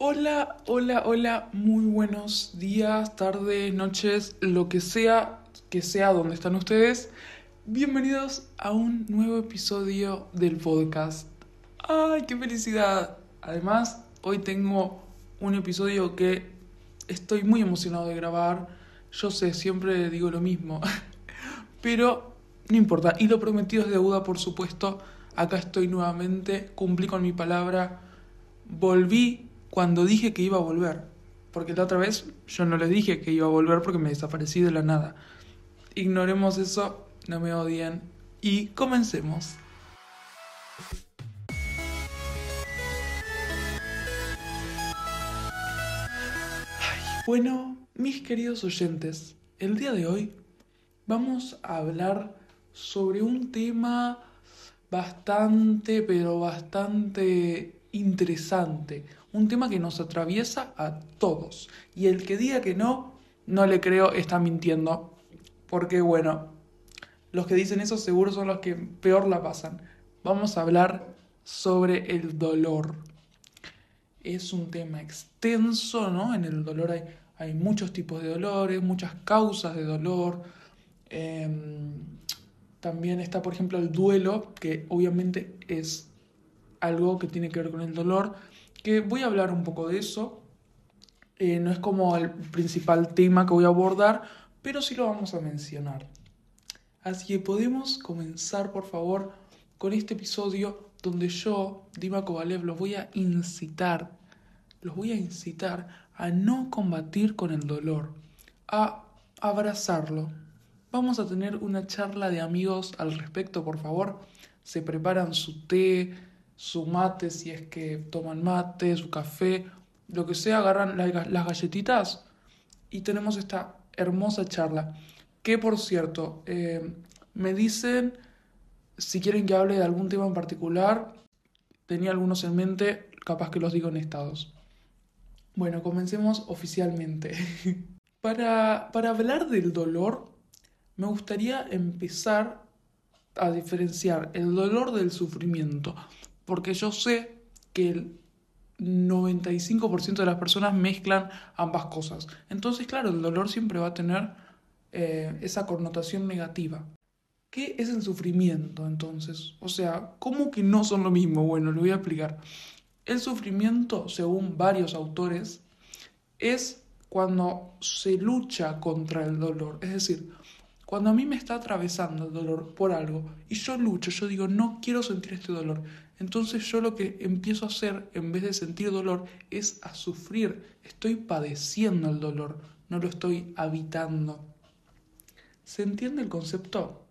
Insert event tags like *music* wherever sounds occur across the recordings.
Hola, hola, hola, muy buenos días, tardes, noches, lo que sea que sea donde están ustedes. Bienvenidos a un nuevo episodio del podcast. ¡Ay, qué felicidad! Además, hoy tengo un episodio que estoy muy emocionado de grabar. Yo sé, siempre digo lo mismo, *laughs* pero no importa. Y lo prometido es deuda, por supuesto. Acá estoy nuevamente, cumplí con mi palabra, volví cuando dije que iba a volver. Porque la otra vez yo no les dije que iba a volver porque me desaparecí de la nada. Ignoremos eso, no me odien y comencemos. bueno, mis queridos oyentes, el día de hoy vamos a hablar sobre un tema bastante, pero bastante interesante. Un tema que nos atraviesa a todos. Y el que diga que no, no le creo, está mintiendo. Porque bueno, los que dicen eso seguro son los que peor la pasan. Vamos a hablar sobre el dolor. Es un tema extenso, ¿no? En el dolor hay, hay muchos tipos de dolores, muchas causas de dolor. Em, también está, por ejemplo, el duelo, que obviamente es algo que tiene que ver con el dolor, que voy a hablar un poco de eso. Eh, no es como el principal tema que voy a abordar, pero sí lo vamos a mencionar. Así que podemos comenzar, por favor, con este episodio donde yo, Dima Kovalev, los voy a incitar, los voy a incitar a no combatir con el dolor, a abrazarlo, Vamos a tener una charla de amigos al respecto, por favor. Se preparan su té, su mate, si es que toman mate, su café, lo que sea, agarran las galletitas y tenemos esta hermosa charla. Que por cierto, eh, me dicen si quieren que hable de algún tema en particular. Tenía algunos en mente, capaz que los digo en estados. Bueno, comencemos oficialmente. *laughs* para, para hablar del dolor, me gustaría empezar a diferenciar el dolor del sufrimiento, porque yo sé que el 95% de las personas mezclan ambas cosas. Entonces, claro, el dolor siempre va a tener eh, esa connotación negativa. ¿Qué es el sufrimiento entonces? O sea, ¿cómo que no son lo mismo? Bueno, lo voy a explicar. El sufrimiento, según varios autores, es cuando se lucha contra el dolor. Es decir, cuando a mí me está atravesando el dolor por algo y yo lucho, yo digo, no quiero sentir este dolor. Entonces yo lo que empiezo a hacer en vez de sentir dolor es a sufrir. Estoy padeciendo el dolor, no lo estoy habitando. ¿Se entiende el concepto?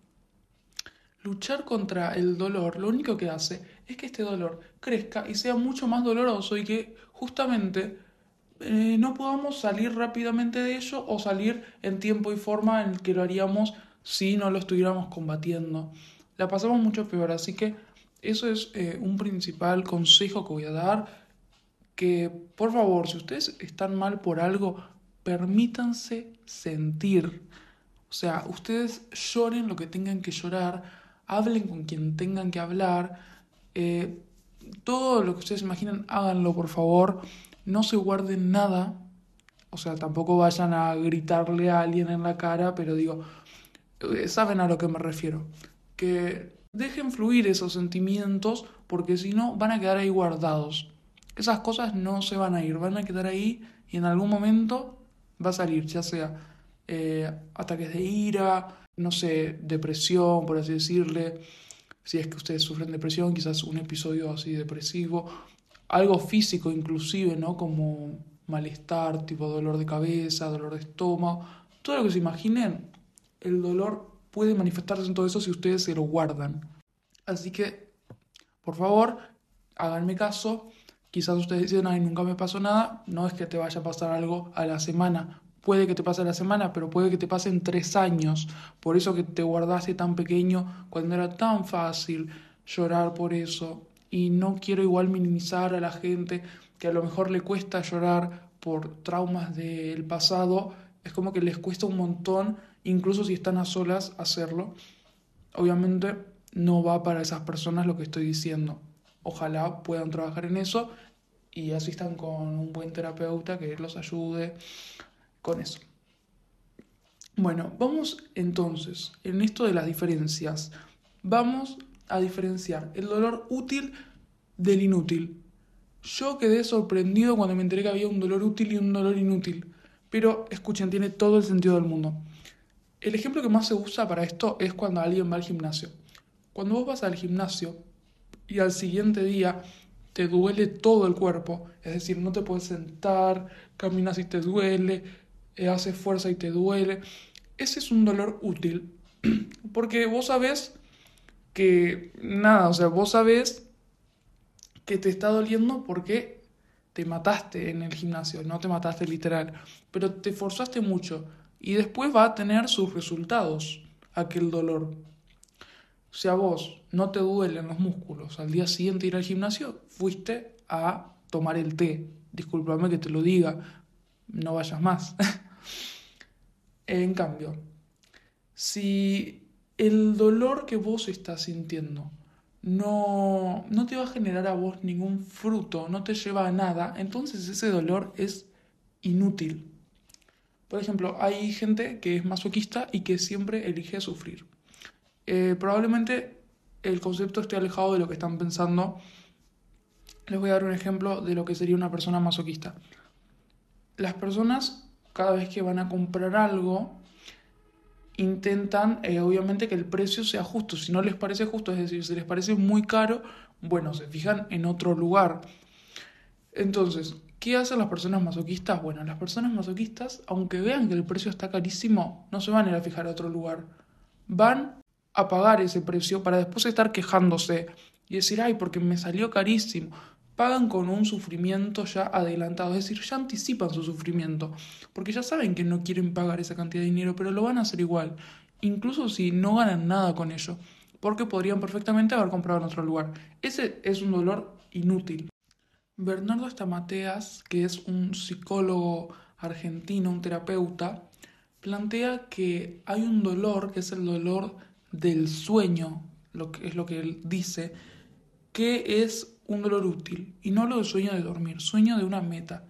Luchar contra el dolor lo único que hace es que este dolor crezca y sea mucho más doloroso y que justamente eh, no podamos salir rápidamente de ello o salir en tiempo y forma en el que lo haríamos si no lo estuviéramos combatiendo. La pasamos mucho peor, así que eso es eh, un principal consejo que voy a dar, que por favor, si ustedes están mal por algo, permítanse sentir. O sea, ustedes lloren lo que tengan que llorar, hablen con quien tengan que hablar, eh, todo lo que ustedes imaginan, háganlo por favor no se guarden nada, o sea, tampoco vayan a gritarle a alguien en la cara, pero digo, eh, saben a lo que me refiero, que dejen fluir esos sentimientos porque si no van a quedar ahí guardados. Esas cosas no se van a ir, van a quedar ahí y en algún momento va a salir, ya sea eh, ataques de ira, no sé, depresión, por así decirle, si es que ustedes sufren depresión, quizás un episodio así depresivo, algo físico inclusive, ¿no? Como malestar, tipo dolor de cabeza, dolor de estómago, todo lo que se imaginen, el dolor puede manifestarse en todo eso si ustedes se lo guardan. Así que, por favor, háganme caso. Quizás ustedes dicen, ay, nunca me pasó nada. No es que te vaya a pasar algo a la semana. Puede que te pase a la semana, pero puede que te pase en tres años. Por eso que te guardaste tan pequeño cuando era tan fácil llorar por eso y no quiero igual minimizar a la gente que a lo mejor le cuesta llorar por traumas del pasado, es como que les cuesta un montón, incluso si están a solas, hacerlo. Obviamente no va para esas personas lo que estoy diciendo. Ojalá puedan trabajar en eso y asistan con un buen terapeuta que los ayude con eso. Bueno, vamos entonces, en esto de las diferencias, vamos a diferenciar el dolor útil del inútil. Yo quedé sorprendido cuando me enteré que había un dolor útil y un dolor inútil, pero escuchen, tiene todo el sentido del mundo. El ejemplo que más se usa para esto es cuando alguien va al gimnasio. Cuando vos vas al gimnasio y al siguiente día te duele todo el cuerpo, es decir, no te puedes sentar, caminas y te duele, eh, haces fuerza y te duele, ese es un dolor útil, *clears throat* porque vos sabés que nada, o sea, vos sabés que te está doliendo porque te mataste en el gimnasio, no te mataste literal, pero te forzaste mucho y después va a tener sus resultados aquel dolor. Si a vos no te duelen los músculos al día siguiente ir al gimnasio, fuiste a tomar el té. Discúlpame que te lo diga, no vayas más. *laughs* en cambio, si el dolor que vos estás sintiendo no, no te va a generar a vos ningún fruto, no te lleva a nada, entonces ese dolor es inútil. Por ejemplo, hay gente que es masoquista y que siempre elige sufrir. Eh, probablemente el concepto esté alejado de lo que están pensando. Les voy a dar un ejemplo de lo que sería una persona masoquista. Las personas, cada vez que van a comprar algo, intentan, eh, obviamente, que el precio sea justo. Si no les parece justo, es decir, si les parece muy caro, bueno, se fijan en otro lugar. Entonces, ¿Qué hacen las personas masoquistas? Bueno, las personas masoquistas, aunque vean que el precio está carísimo, no se van a ir a fijar a otro lugar. Van a pagar ese precio para después estar quejándose y decir, ay, porque me salió carísimo. Pagan con un sufrimiento ya adelantado, es decir, ya anticipan su sufrimiento, porque ya saben que no quieren pagar esa cantidad de dinero, pero lo van a hacer igual, incluso si no ganan nada con ello, porque podrían perfectamente haber comprado en otro lugar. Ese es un dolor inútil. Bernardo Stamateas, que es un psicólogo argentino, un terapeuta, plantea que hay un dolor, que es el dolor del sueño, lo que es lo que él dice, que es un dolor útil. Y no lo del sueño de dormir, sueño de una meta.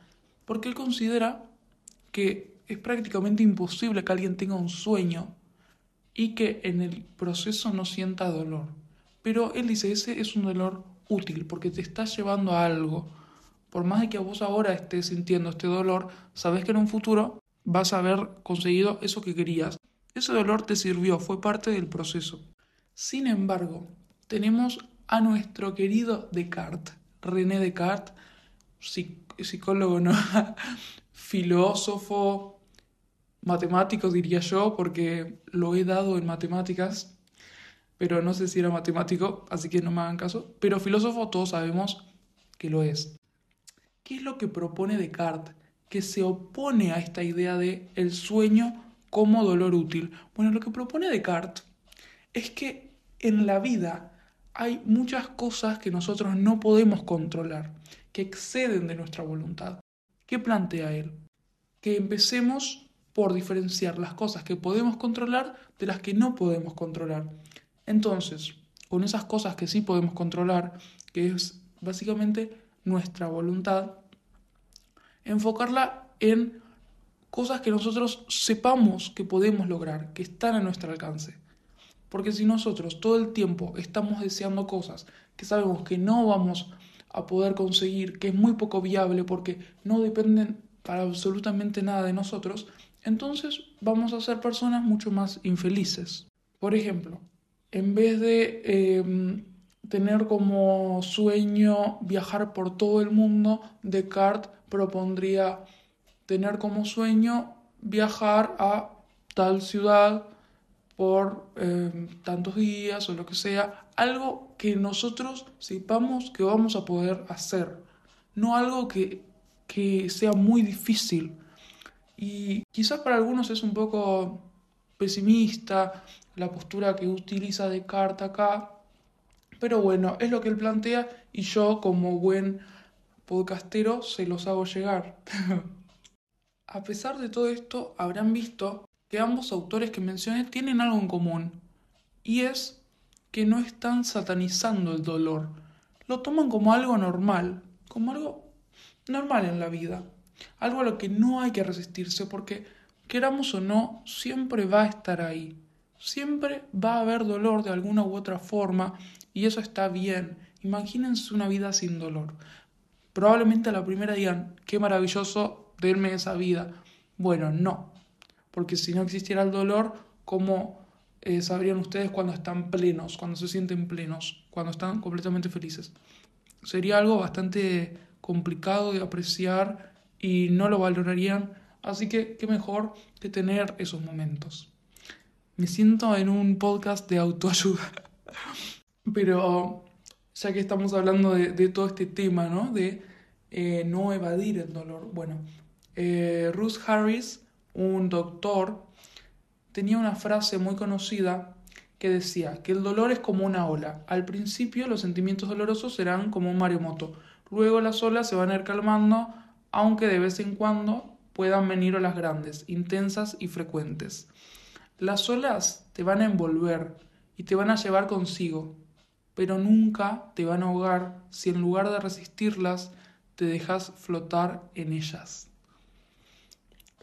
Porque él considera que es prácticamente imposible que alguien tenga un sueño y que en el proceso no sienta dolor. Pero él dice, ese es un dolor útil porque te está llevando a algo. Por más de que vos ahora estés sintiendo este dolor, sabes que en un futuro vas a haber conseguido eso que querías. Ese dolor te sirvió, fue parte del proceso. Sin embargo, tenemos a nuestro querido Descartes, René Descartes, psicólogo, ¿no? *laughs* filósofo, matemático diría yo, porque lo he dado en matemáticas, pero no sé si era matemático, así que no me hagan caso. Pero filósofo todos sabemos que lo es. ¿Qué es lo que propone Descartes? Que se opone a esta idea de el sueño como dolor útil. Bueno, lo que propone Descartes es que en la vida hay muchas cosas que nosotros no podemos controlar, que exceden de nuestra voluntad. ¿Qué plantea él? Que empecemos por diferenciar las cosas que podemos controlar de las que no podemos controlar. Entonces, con esas cosas que sí podemos controlar, que es básicamente nuestra voluntad, enfocarla en cosas que nosotros sepamos que podemos lograr, que están a nuestro alcance. Porque si nosotros todo el tiempo estamos deseando cosas que sabemos que no vamos a poder conseguir, que es muy poco viable porque no dependen para absolutamente nada de nosotros, entonces vamos a ser personas mucho más infelices. Por ejemplo, en vez de em, tener como sueño viajar por todo el mundo, Descartes propondría tener como sueño viajar a tal ciudad por em, tantos días o lo que sea, algo que nosotros sepamos que vamos a poder hacer, no algo que, que sea muy difícil. Y quizás para algunos es un poco pesimista la postura que utiliza Descartes acá, pero bueno, es lo que él plantea y yo como buen podcastero se los hago llegar. *laughs* A pesar de todo esto, habrán visto que ambos autores que mencioné tienen algo en común, y es que no están satanizando el dolor, lo toman como algo normal, como algo normal en la vida, algo a lo que no hay que resistirse porque, queramos o no, siempre va a estar ahí, siempre va a haber dolor de alguna u otra forma y eso está bien. Imagínense una vida sin dolor. Probablemente a la primera digan, qué maravilloso denme esa vida. Bueno, no, porque si no existiera el dolor, ¿cómo eh, sabrían ustedes cuando están plenos, cuando se sienten plenos, cuando están completamente felices? Sería algo bastante complicado de apreciar y no lo valorarían, así que qué mejor que tener esos momentos. Me siento en un podcast de autoayuda, *laughs* pero ya que estamos hablando de, todo este tema, ¿no? De eh, no evadir el dolor. Bueno, eh, Ruth Harris, un doctor, tenía una frase muy conocida que decía que el dolor es como una ola. Al principio los sentimientos dolorosos serán como un maremoto. Luego las olas se van a ir calmando, aunque de vez en cuando puedan venir olas grandes, intensas y frecuentes. Las olas te van a envolver y te van a llevar consigo, pero nunca te van a ahogar si en lugar de resistirlas te dejas flotar en ellas.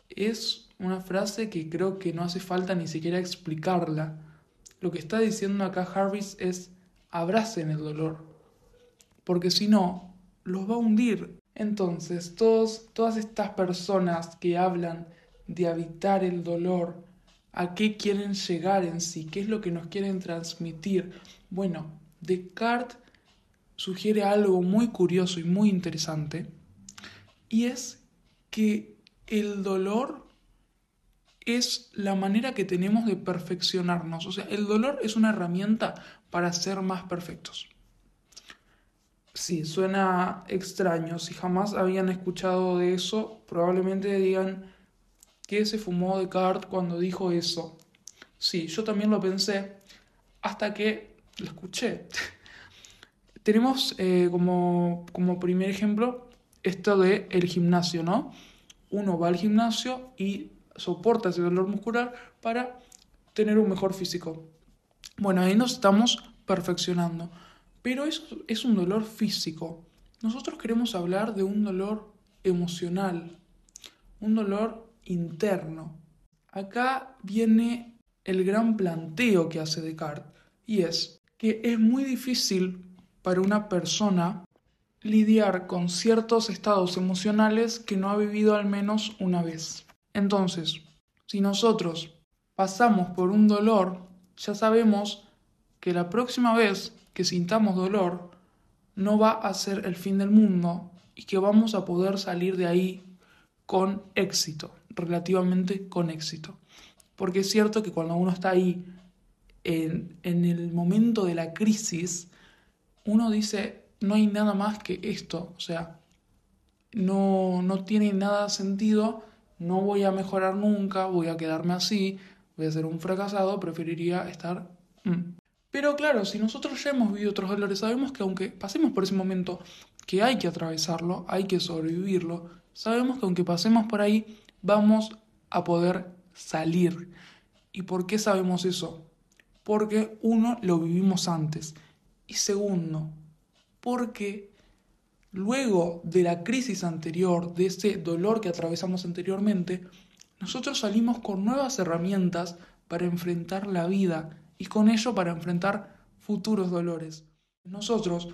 Es una frase que creo que no hace falta ni siquiera explicarla. Lo que está diciendo acá Harris es abracen el dolor, porque si no, los va a hundir. Entonces, todos, todas estas personas que hablan de evitar el dolor, ¿a qué quieren llegar en sí? ¿Qué es lo que nos quieren transmitir? Bueno, Descartes sugiere algo muy curioso y muy interesante, y es que el dolor es la manera que tenemos de perfeccionarnos. O sea, el dolor es una herramienta para ser más perfectos. Sí, suena extraño. Si jamás habían escuchado de eso, probablemente digan que se fumó Descartes cuando dijo eso. Sí, yo también lo pensé hasta que lo escuché. Tenemos eh, como, como primer ejemplo esto de el gimnasio, ¿no? Uno va al gimnasio y soporta ese dolor muscular para tener un mejor físico. Bueno, ahí nos estamos perfeccionando. Pero eso es un dolor físico. Nosotros queremos hablar de un dolor emocional, un dolor interno. Acá viene el gran planteo que hace Descartes, y es, que es muy difícil para una persona lidiar con ciertos estados emocionales que no ha vivido al menos una vez. Entonces, si nosotros pasamos por un dolor, ya sabemos que la próxima vez que sintamos dolor no va a ser el fin del mundo y que vamos a poder salir de ahí con éxito, relativamente con éxito. Porque es cierto que cuando uno está ahí en, el momento de la crisis, uno dice, no hay nada más que esto, o sea, no, no tiene nada sentido, no voy a mejorar nunca, voy a quedarme así, voy a ser un fracasado, preferiría estar... Mm. Pero claro, si nosotros ya hemos vivido otros dolores, sabemos que aunque pasemos por ese momento, que hay que atravesarlo, hay que sobrevivirlo, sabemos que aunque pasemos por ahí, vamos a poder salir. ¿Y por qué sabemos eso? Porque uno, lo vivimos antes y segundo, porque luego de la crisis anterior, de ese dolor que atravesamos anteriormente, nosotros salimos con nuevas herramientas para enfrentar la vida y con ello para enfrentar futuros dolores. Nosotros,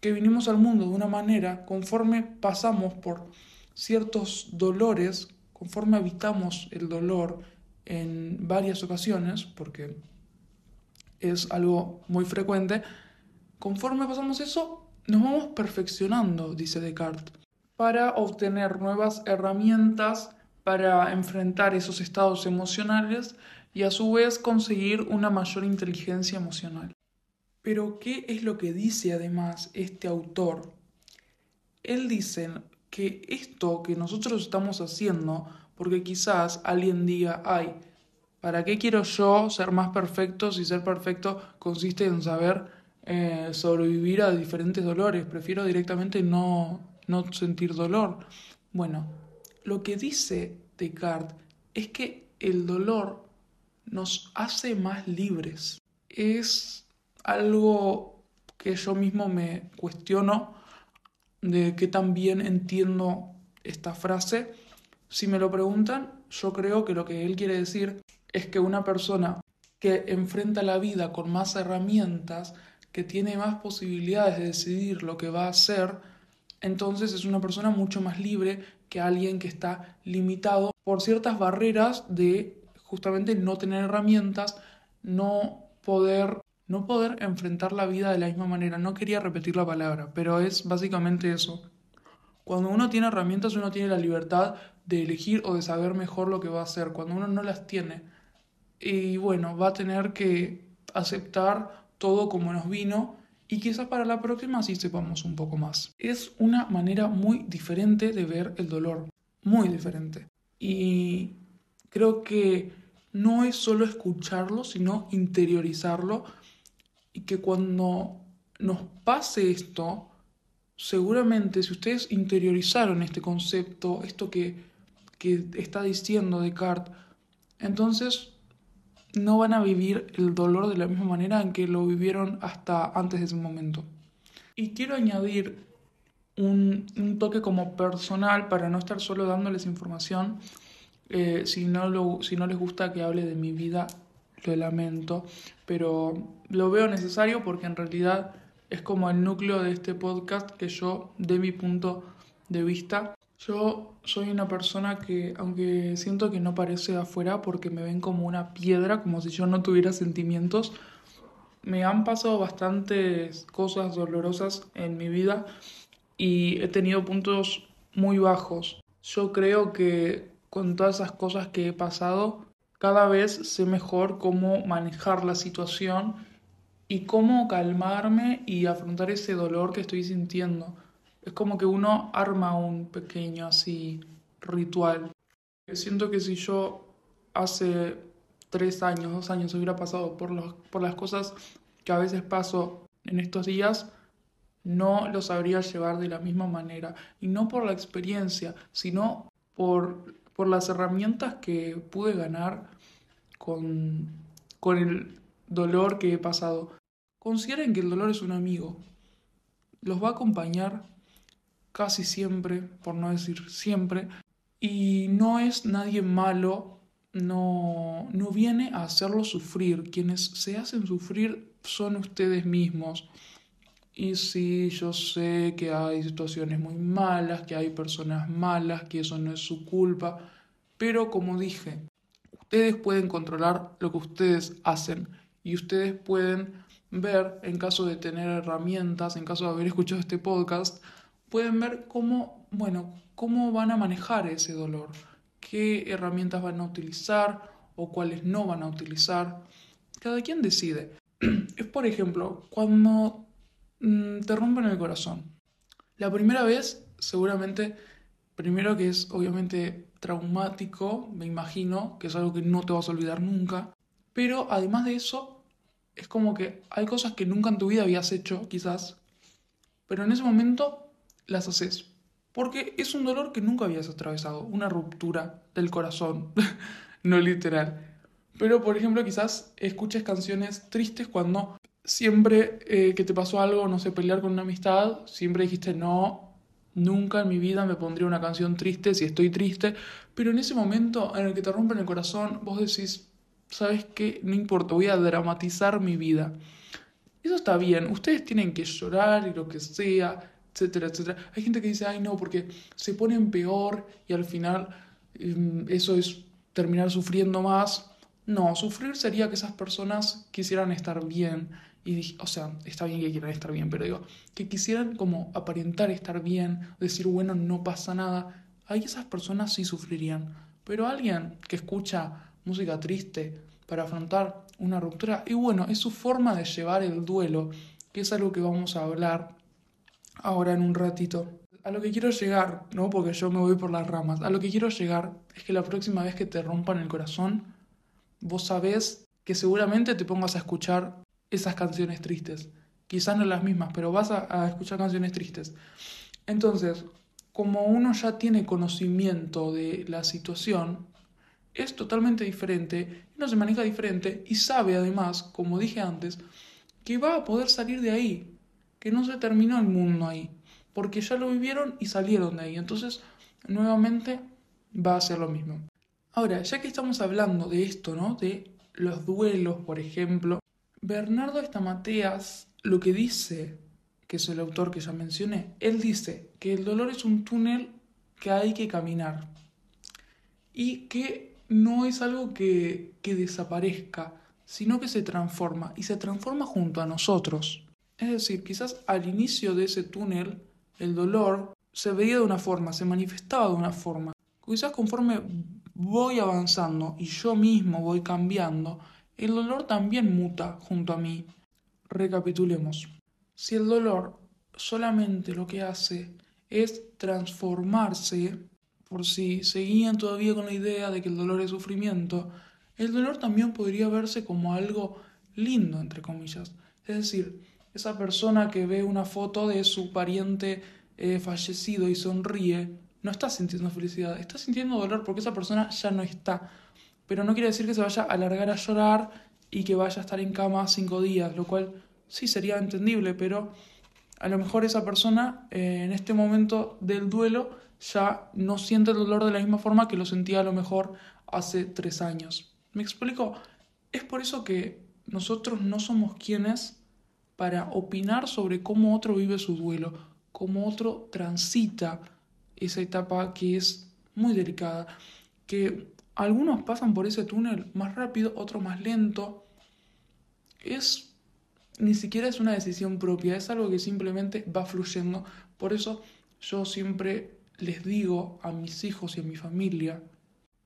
que vinimos al mundo de una manera, conforme pasamos por ciertos dolores, conforme habitamos el dolor en varias ocasiones, porque es algo muy frecuente, conforme pasamos eso, nos vamos perfeccionando, dice Descartes, para obtener nuevas herramientas para enfrentar esos estados emocionales y a su vez conseguir una mayor inteligencia emocional. Pero, ¿qué es lo que dice además este autor? Él dice que esto que nosotros estamos haciendo, porque quizás alguien diga, ay, ¿Para qué quiero yo ser más perfecto si ser perfecto consiste en saber eh, sobrevivir a diferentes dolores? Prefiero directamente no, no sentir dolor. Bueno, lo que dice Descartes es que el dolor nos hace más libres. Es algo que yo mismo me cuestiono de qué tan bien entiendo esta frase. Si me lo preguntan, yo creo que lo que él quiere decir es que una persona que enfrenta la vida con más herramientas, que tiene más posibilidades de decidir lo que va a hacer, entonces es una persona mucho más libre que alguien que está limitado por ciertas barreras de justamente no tener herramientas, no poder no poder enfrentar la vida de la misma manera. No quería repetir la palabra, pero es básicamente eso. Cuando uno tiene herramientas, uno tiene la libertad de elegir o de saber mejor lo que va a hacer. Cuando uno no las tiene, y bueno, va a tener que aceptar todo como nos vino y quizás para la próxima sí sepamos un poco más. Es una manera muy diferente de ver el dolor, muy diferente. Y creo que no es solo escucharlo, sino interiorizarlo y que cuando nos pase esto, seguramente si ustedes interiorizaron este concepto, esto que, que está diciendo Descartes, entonces no van a vivir el dolor de la misma manera en que lo vivieron hasta antes de ese momento. Y quiero añadir un, toque como personal para no estar solo dándoles información. Eh, si, no lo, si no les gusta que hable de mi vida, lo lamento, pero lo veo necesario porque en realidad es como el núcleo de este podcast que yo, de mi punto de vista, yo soy una persona que, aunque siento que no parece afuera porque me ven como una piedra, como si yo no tuviera sentimientos, me han pasado bastantes cosas dolorosas en mi vida y he tenido puntos muy bajos. Yo creo que con todas esas cosas que he pasado, cada vez sé mejor cómo manejar la situación y cómo calmarme y afrontar ese dolor que estoy sintiendo. Es como que uno arma un pequeño así ritual. Siento que si yo hace tres años, dos años hubiera pasado por, los, por las cosas que a veces paso en estos días, no lo sabría llevar de la misma manera. Y no por la experiencia, sino por, por las herramientas que pude ganar con, con el dolor que he pasado. Consideren que el dolor es un amigo. Los va a acompañar casi siempre, por no decir siempre, y no es nadie malo, no, no viene a hacerlo sufrir, quienes se hacen sufrir son ustedes mismos. Y sí, yo sé que hay situaciones muy malas, que hay personas malas, que eso no es su culpa, pero como dije, ustedes pueden controlar lo que ustedes hacen y ustedes pueden ver, en caso de tener herramientas, en caso de haber escuchado este podcast, pueden ver cómo, bueno, cómo van a manejar ese dolor, qué herramientas van a utilizar o cuáles no van a utilizar. Cada quien decide. *clears throat* Es por ejemplo, cuando mm, te rompen el corazón. La primera vez, seguramente, primero que es obviamente traumático, me imagino, que es algo que no te vas a olvidar nunca, pero además de eso, es como que hay cosas que nunca en tu vida habías hecho, quizás, pero en ese momento las haces. Porque es un dolor que nunca habías atravesado, una ruptura del corazón, *laughs* no literal. Pero, por ejemplo, quizás escuches canciones tristes cuando siempre eh, que te pasó algo, no sé, pelear con una amistad, siempre dijiste, no, nunca en mi vida me pondría una canción triste si estoy triste. Pero en ese momento en el que te rompen el corazón, vos decís, ¿sabes qué? No importa, voy a dramatizar mi vida. Eso está bien, ustedes tienen que llorar y lo que sea, etcétera, etcétera. Hay gente que dice, ay no, porque se ponen peor y al final em, eso es terminar sufriendo más. No, sufrir sería que esas personas quisieran estar bien. Y, o sea, está bien que quieran estar bien, pero digo, que quisieran como aparentar estar bien, decir, bueno, no pasa nada. Ahí esas personas sí sufrirían. Pero alguien que escucha música triste para afrontar una ruptura, y bueno, es su forma de llevar el duelo, que es algo que vamos a hablar ahora en un ratito. A lo que quiero llegar, ¿no? Porque yo me voy por las ramas. A lo que quiero llegar es que la próxima vez que te rompan el corazón, vos sabés que seguramente te pongas a escuchar esas canciones tristes. Quizás no las mismas, pero vas a, escuchar canciones tristes. Entonces, como uno ya tiene conocimiento de la situación, es totalmente diferente, no se maneja diferente y sabe además, como dije antes, que va a poder salir de ahí, que no se terminó el mundo ahí. porque ya lo vivieron y salieron de ahí. Entonces, nuevamente va a ser lo mismo. Ahora, ya que estamos hablando de esto, ¿no? De los duelos, por ejemplo, Bernardo Estamateas lo que dice, que es el autor que ya mencioné, él dice que el dolor es un túnel que hay que caminar y que no es algo que, que desaparezca, sino que se transforma y se transforma junto a nosotros. Es decir, quizás al inicio de ese túnel el dolor se veía de una forma, se manifestaba de una forma. Quizás conforme voy avanzando y yo mismo voy cambiando, el dolor también muta junto a mí. Recapitulemos. Si el dolor solamente lo que hace es transformarse, por si seguían todavía con la idea de que el dolor es sufrimiento, el dolor también podría verse como algo lindo, entre comillas. Es decir, esa persona que ve una foto de su pariente eh, fallecido y sonríe, no está sintiendo felicidad, está sintiendo dolor porque esa persona ya no está. Pero no quiere decir que se vaya a alargar a llorar y que vaya a estar en cama cinco días, lo cual sí sería entendible, pero a lo mejor esa persona eh, en este momento del duelo ya no siente el dolor de la misma forma que lo sentía a lo mejor hace tres años. ¿Me explico? Es por eso que nosotros no somos quienes para opinar sobre cómo otro vive su duelo, cómo otro transita esa etapa que es muy delicada, que algunos pasan por ese túnel más rápido, otros más lento. Es ni siquiera es una decisión propia, es algo que simplemente va fluyendo. Por eso yo siempre les digo a mis hijos y a mi familia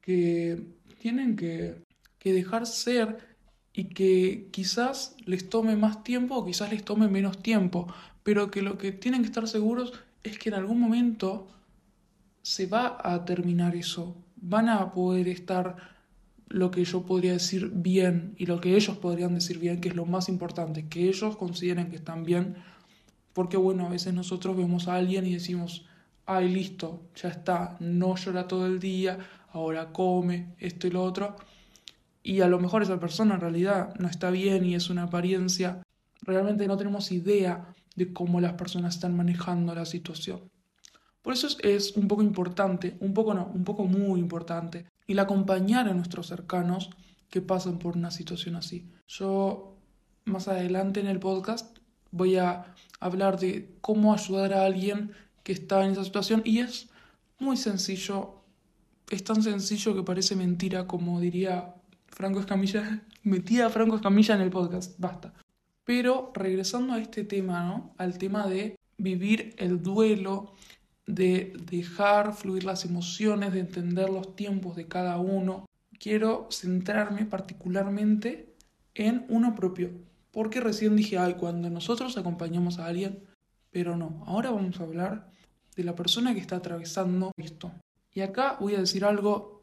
que tienen que, que dejar ser y que quizás les tome más tiempo o quizás les tome menos tiempo, pero que lo que tienen que estar seguros es que en algún momento se va a terminar eso. Van a poder estar lo que yo podría decir bien y lo que ellos podrían decir bien, que es lo más importante, que ellos consideren que están bien, porque bueno, a veces nosotros vemos a alguien y decimos, ay, listo, ya está, no llora todo el día, ahora come, esto y lo otro, y a lo mejor esa persona en realidad no está bien y es una apariencia, realmente no tenemos idea de cómo las personas están manejando la situación. Por eso es, un poco importante, un poco no, un poco muy importante, el acompañar a nuestros cercanos que pasan por una situación así. Yo más adelante en el podcast voy a hablar de cómo ayudar a alguien que está en esa situación y es muy sencillo, es tan sencillo que parece mentira como diría Franco Escamilla, *laughs* metía a Franco Escamilla en el podcast, basta. Pero regresando a este tema, ¿no? Al tema de vivir el duelo, de dejar fluir las emociones, de entender los tiempos de cada uno, quiero centrarme particularmente en uno propio. Porque recién dije, ay, cuando nosotros acompañamos a alguien, pero no, ahora vamos a hablar de la persona que está atravesando esto. Y acá voy a decir algo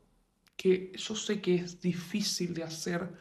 que yo sé que es difícil de hacer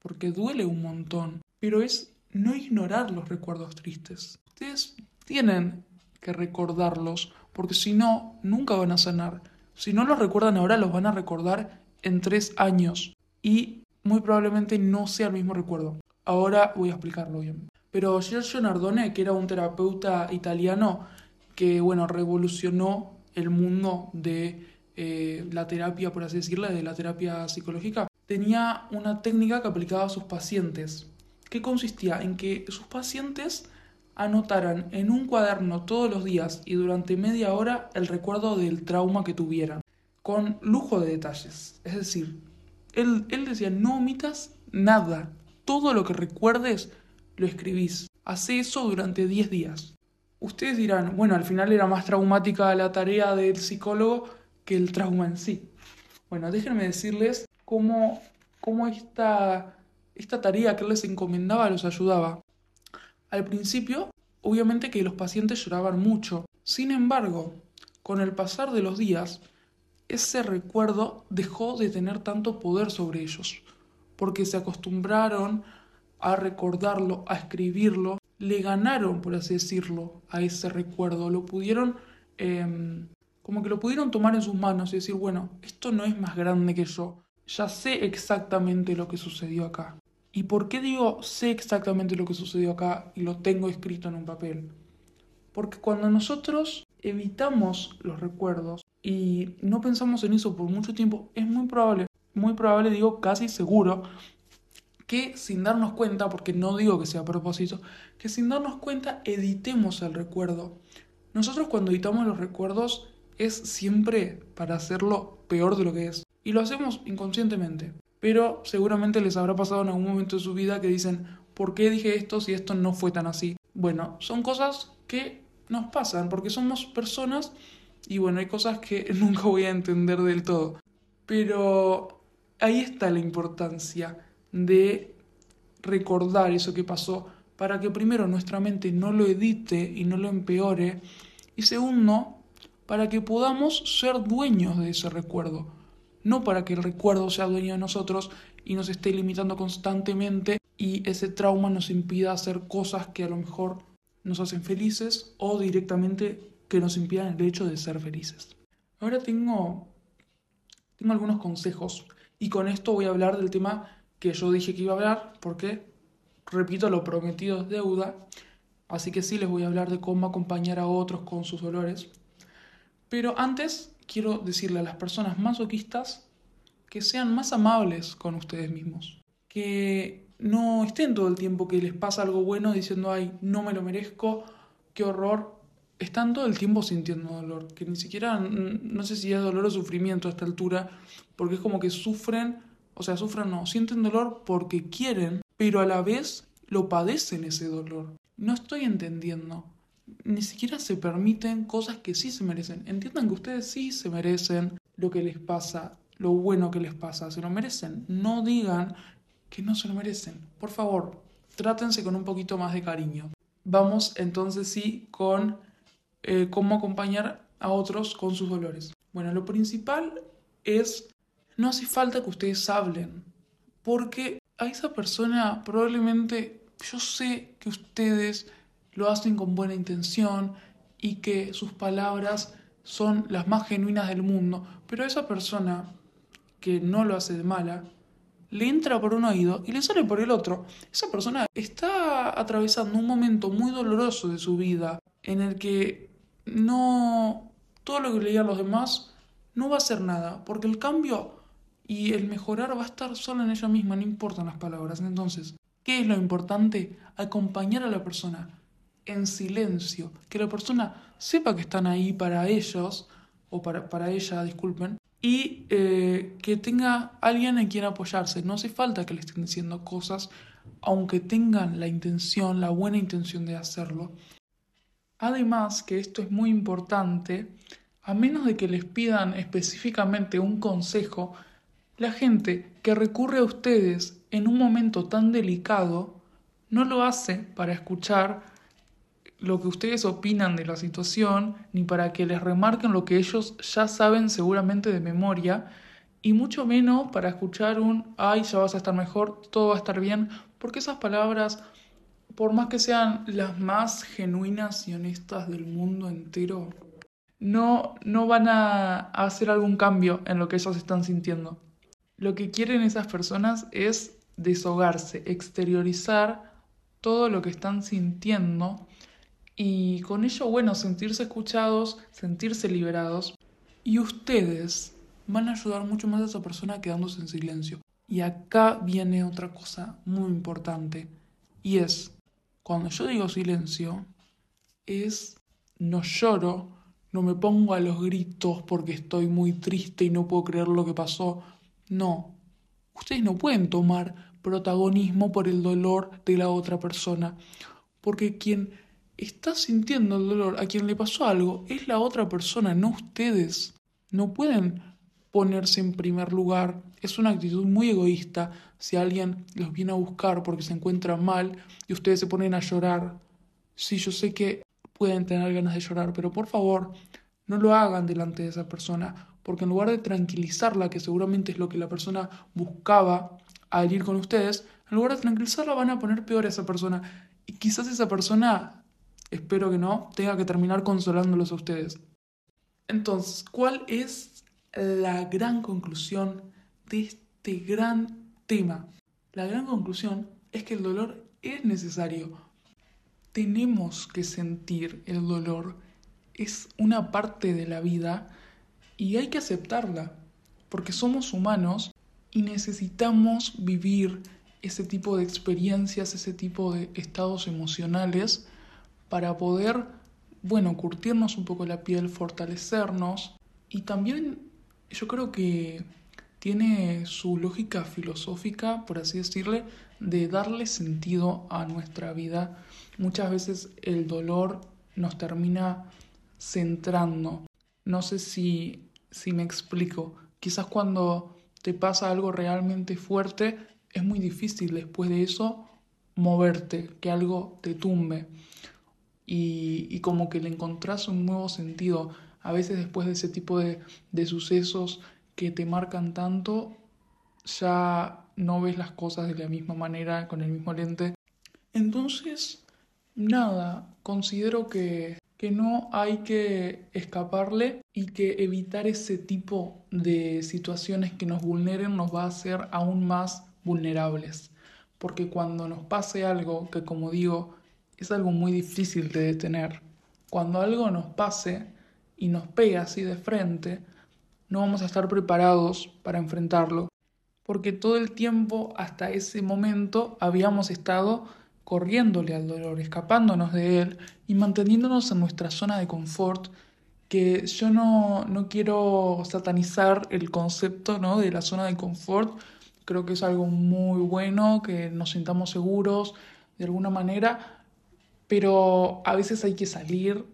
porque duele un montón, pero es no ignorar los recuerdos tristes. Ustedes tienen que recordarlos porque si no, nunca van a sanar. Si no los recuerdan ahora, los van a recordar en tres años y muy probablemente no sea el mismo recuerdo. Ahora voy a explicarlo bien. Pero Giorgio Nardone, que era un terapeuta italiano que, bueno, revolucionó el mundo de eh, la terapia, por así decirlo, de la terapia psicológica, tenía una técnica que aplicaba a sus pacientes, que consistía en que sus pacientes anotaran en un cuaderno todos los días y durante media hora el recuerdo del trauma que tuvieran, con lujo de detalles. Es decir, él, él decía, no omitas nada, todo lo que recuerdes lo escribís. Hace eso durante 10 días. Ustedes dirán, bueno, al final era más traumática la tarea del psicólogo que el trauma en sí. Bueno, déjenme decirles cómo, cómo esta, esta tarea que les encomendaba los ayudaba. Al principio, obviamente que los pacientes lloraban mucho. Sin embargo, con el pasar de los días, ese recuerdo dejó de tener tanto poder sobre ellos, porque se acostumbraron a recordarlo, a escribirlo, le ganaron, por así decirlo, a ese recuerdo, lo pudieron, em, como que lo pudieron tomar en sus manos y decir, bueno, esto no es más grande que yo, ya sé exactamente lo que sucedió acá. ¿Y por qué digo sé exactamente lo que sucedió acá y lo tengo escrito en un papel? Porque cuando nosotros evitamos los recuerdos y no pensamos en eso por mucho tiempo, es muy probable, muy probable, digo casi seguro, que sin darnos cuenta, porque no digo que sea a propósito, que sin darnos cuenta editemos el recuerdo. Nosotros cuando editamos los recuerdos es siempre para hacerlo peor de lo que es. Y lo hacemos inconscientemente. Pero seguramente les habrá pasado en algún momento de su vida que dicen, ¿por qué dije esto si esto no fue tan así? Bueno, son cosas que nos pasan porque somos personas y bueno, hay cosas que *laughs* nunca voy a entender del todo. Pero ahí está la importancia de recordar eso que pasó para que primero nuestra mente no lo edite y no lo empeore y segundo, para que podamos ser dueños de ese recuerdo, no para que el recuerdo sea dueño de nosotros y nos esté limitando constantemente y ese trauma nos impida hacer cosas que a lo mejor nos hacen felices o directamente que nos impidan el hecho de ser felices. Ahora tengo, tengo algunos consejos y con esto voy a hablar del tema que yo dije que iba a hablar porque, repito, lo prometido es deuda, así que sí les voy a hablar de cómo acompañar a otros con sus dolores. Pero antes quiero decirle a las personas masoquistas que sean más amables con ustedes mismos, que no estén todo el tiempo que les pasa algo bueno diciendo, ay, no me lo merezco, qué horror. Están todo el tiempo sintiendo dolor, que ni siquiera, no sé si es dolor o sufrimiento a esta altura, porque es como que sufren o sea, sufren no, sienten dolor porque quieren, pero a la vez lo padecen ese dolor. No estoy entendiendo. Ni siquiera se permiten cosas que sí se merecen. Entiendan que ustedes sí se merecen lo que les pasa, lo bueno que les pasa, se lo merecen. No digan que no se lo merecen. Por favor, trátense con un poquito más de cariño. Vamos entonces sí con eh, cómo acompañar a otros con sus dolores. Bueno, lo principal es no hace falta que ustedes hablen, porque a esa persona probablemente yo sé que ustedes lo hacen con buena intención y que sus palabras son las más genuinas del mundo, pero esa persona que no lo hace de mala, le entra por un oído y le sale por el otro. Esa persona está atravesando un momento muy doloroso de su vida en el que no todo lo que le digan los demás no va a ser nada, porque el cambio y el mejorar va a estar solo en ella misma, no importan las palabras. Entonces, ¿qué es lo importante? Acompañar a la persona en silencio, que la persona sepa que están ahí para ellos, o para, para ella, disculpen, y eh, que tenga alguien en quien apoyarse. No hace falta que le estén diciendo cosas, aunque tengan la intención, la buena intención de hacerlo. Además, que esto es muy importante, a menos de que les pidan específicamente un consejo, la gente que recurre a ustedes en un momento tan delicado no lo hace para escuchar lo que ustedes opinan de la situación, ni para que les remarquen lo que ellos ya saben seguramente de memoria, y mucho menos para escuchar un, ay, ya vas a estar mejor, todo va a estar bien, porque esas palabras, por más que sean las más genuinas y honestas del mundo entero, no, no van a hacer algún cambio en lo que ellos están sintiendo. Lo que quieren esas personas es deshogarse, exteriorizar todo lo que están sintiendo y con ello, bueno, sentirse escuchados, sentirse liberados. Y ustedes van a ayudar mucho más a esa persona quedándose en silencio. Y acá viene otra cosa muy importante. Y es, cuando yo digo silencio, es no lloro, no me pongo a los gritos porque estoy muy triste y no puedo creer lo que pasó, no, ustedes no pueden tomar protagonismo por el dolor de la otra persona, porque quien está sintiendo el dolor, a quien le pasó algo, es la otra persona, no ustedes. No pueden ponerse en primer lugar. Es una actitud muy egoísta si alguien los viene a buscar porque se encuentra mal y ustedes se ponen a llorar. Sí, yo sé que pueden tener ganas de llorar, pero por favor, no lo hagan delante de esa persona porque en lugar de tranquilizarla, que seguramente es lo que la persona buscaba al ir con ustedes, en lugar de tranquilizarla van a poner peor a esa persona. Y quizás esa persona, espero que no, tenga que terminar consolándolos a ustedes. Entonces, ¿cuál es la gran conclusión de este gran tema? La gran conclusión es que el dolor es necesario. tenemos que sentir el dolor. Es una parte de la vida y hay que aceptarla, porque somos humanos y necesitamos vivir ese tipo de experiencias, ese tipo de estados emocionales para poder, bueno, curtirnos un poco la piel, fortalecernos y también yo creo que tiene su lógica filosófica, por así decirle, de darle sentido a nuestra vida. Muchas veces el dolor nos termina centrando. No sé si, si me explico. Quizás cuando te pasa algo realmente fuerte, es muy difícil después de eso moverte, que algo te tumbe. Y, como que le encontrás un nuevo sentido. A veces después de ese tipo de, de sucesos que te marcan tanto, ya no ves las cosas de la misma manera, con el mismo lente. Entonces, nada, considero que, que no hay que escaparle y que evitar ese tipo de situaciones que nos vulneren nos va a hacer aún más vulnerables. Porque cuando nos pase algo que, como digo, es algo muy difícil de detener, cuando algo nos pase y nos pega así de frente, no vamos a estar preparados para enfrentarlo, porque todo el tiempo hasta ese momento habíamos estado corriéndole al dolor, escapándonos de él y manteniéndonos en nuestra zona de confort, que yo no, no quiero satanizar el concepto ¿no? de la zona de confort, creo que es algo muy bueno, que nos sintamos seguros de alguna manera, pero a veces hay que salir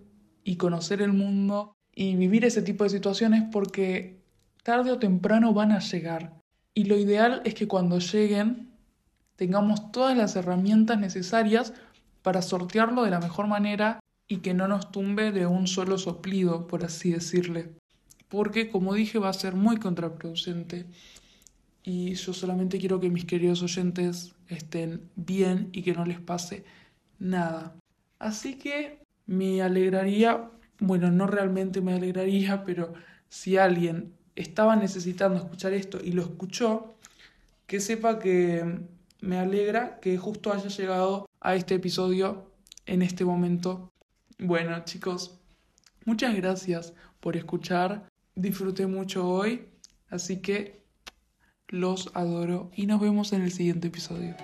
y conocer el mundo y vivir ese tipo de situaciones porque tarde o temprano van a llegar. Y lo ideal es que cuando lleguen tengamos todas las herramientas necesarias para sortearlo de la mejor manera y que no nos tumbe de un solo soplido, por así decirle. Porque, como dije, va a ser muy contraproducente. Y yo solamente quiero que mis queridos oyentes estén bien y que no les pase nada. Así que me alegraría bueno, no realmente me alegraría, pero si alguien estaba necesitando escuchar esto y lo escuchó, que sepa que me alegra que justo haya llegado a este episodio en este momento. Bueno, chicos, muchas gracias por escuchar. Disfruté mucho hoy, así que los adoro y nos vemos en el siguiente episodio.